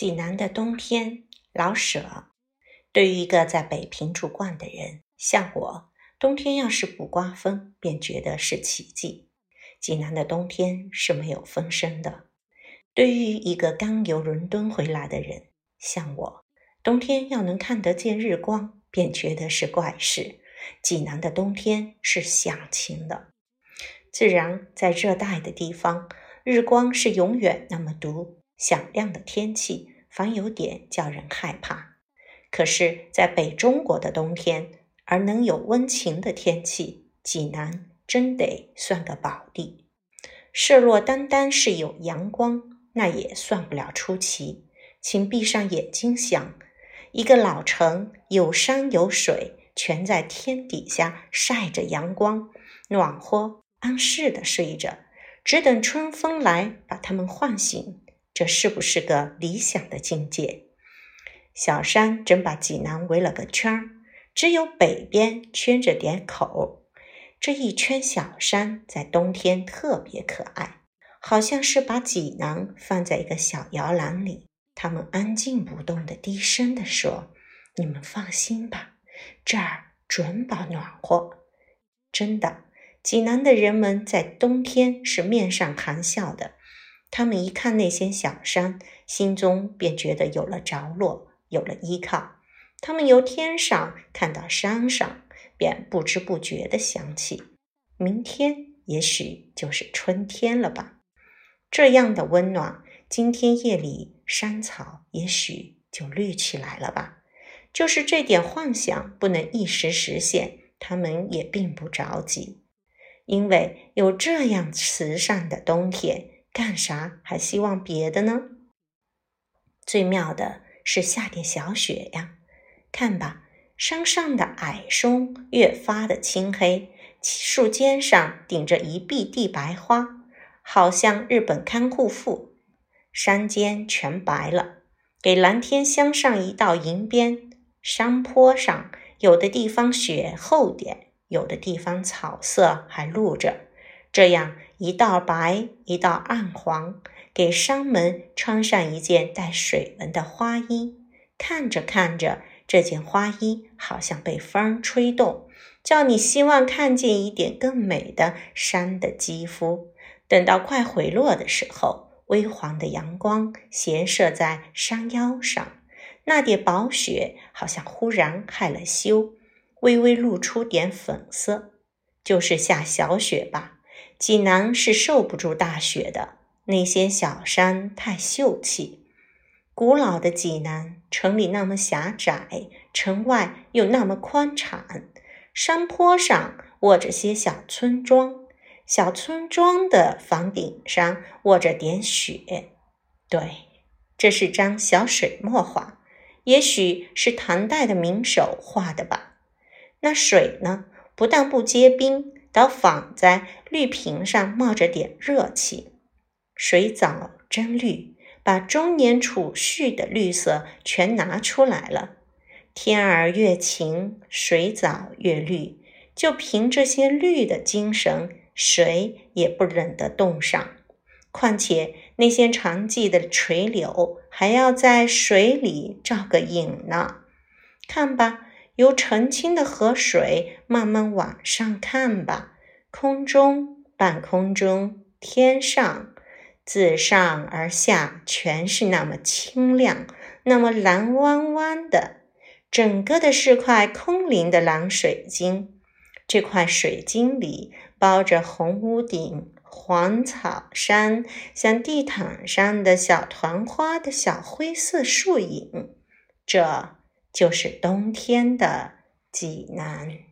济南的冬天，老舍。对于一个在北平住惯的人，像我，冬天要是不刮风，便觉得是奇迹。济南的冬天是没有风声的。对于一个刚由伦敦回来的人，像我，冬天要能看得见日光，便觉得是怪事。济南的冬天是响晴的。自然，在热带的地方，日光是永远那么毒。响亮的天气，凡有点叫人害怕。可是，在北中国的冬天，而能有温情的天气，济南真得算个宝地。设若单单是有阳光，那也算不了出奇。请闭上眼睛想，一个老城，有山有水，全在天底下晒着阳光，暖和安适的睡着，只等春风来把他们唤醒。这是不是个理想的境界？小山真把济南围了个圈儿，只有北边圈着点口。这一圈小山在冬天特别可爱，好像是把济南放在一个小摇篮里。他们安静不动的低声地说：“你们放心吧，这儿准保暖和。”真的，济南的人们在冬天是面上含笑的。他们一看那些小山，心中便觉得有了着落，有了依靠。他们由天上看到山上，便不知不觉地想起：明天也许就是春天了吧？这样的温暖，今天夜里山草也许就绿起来了吧？就是这点幻想不能一时实现，他们也并不着急，因为有这样慈善的冬天。干啥还希望别的呢？最妙的是下点小雪呀！看吧，山上的矮松越发的青黑，树尖上顶着一碧地白花，好像日本看护妇。山间全白了，给蓝天镶上一道银边。山坡上有的地方雪厚点，有的地方草色还露着。这样一道白，一道暗黄，给山门穿上一件带水纹的花衣。看着看着，这件花衣好像被风吹动，叫你希望看见一点更美的山的肌肤。等到快回落的时候，微黄的阳光斜射在山腰上，那点薄雪好像忽然害了羞，微微露出点粉色，就是下小雪吧。济南是受不住大雪的，那些小山太秀气。古老的济南，城里那么狭窄，城外又那么宽敞。山坡上卧着些小村庄，小村庄的房顶上卧着点雪。对，这是张小水墨画，也许是唐代的名手画的吧。那水呢，不但不结冰。倒仿在绿瓶上冒着点热气，水藻真绿，把中年储蓄的绿色全拿出来了。天儿越晴，水藻越绿，就凭这些绿的精神，谁也不忍得冻上。况且那些长记的垂柳，还要在水里照个影呢。看吧。由澄清的河水慢慢往上看吧，空中、半空中、天上，自上而下，全是那么清亮，那么蓝弯弯的，整个的是块空灵的蓝水晶。这块水晶里包着红屋顶、黄草山，像地毯上的小团花的小灰色树影。这。就是冬天的济南。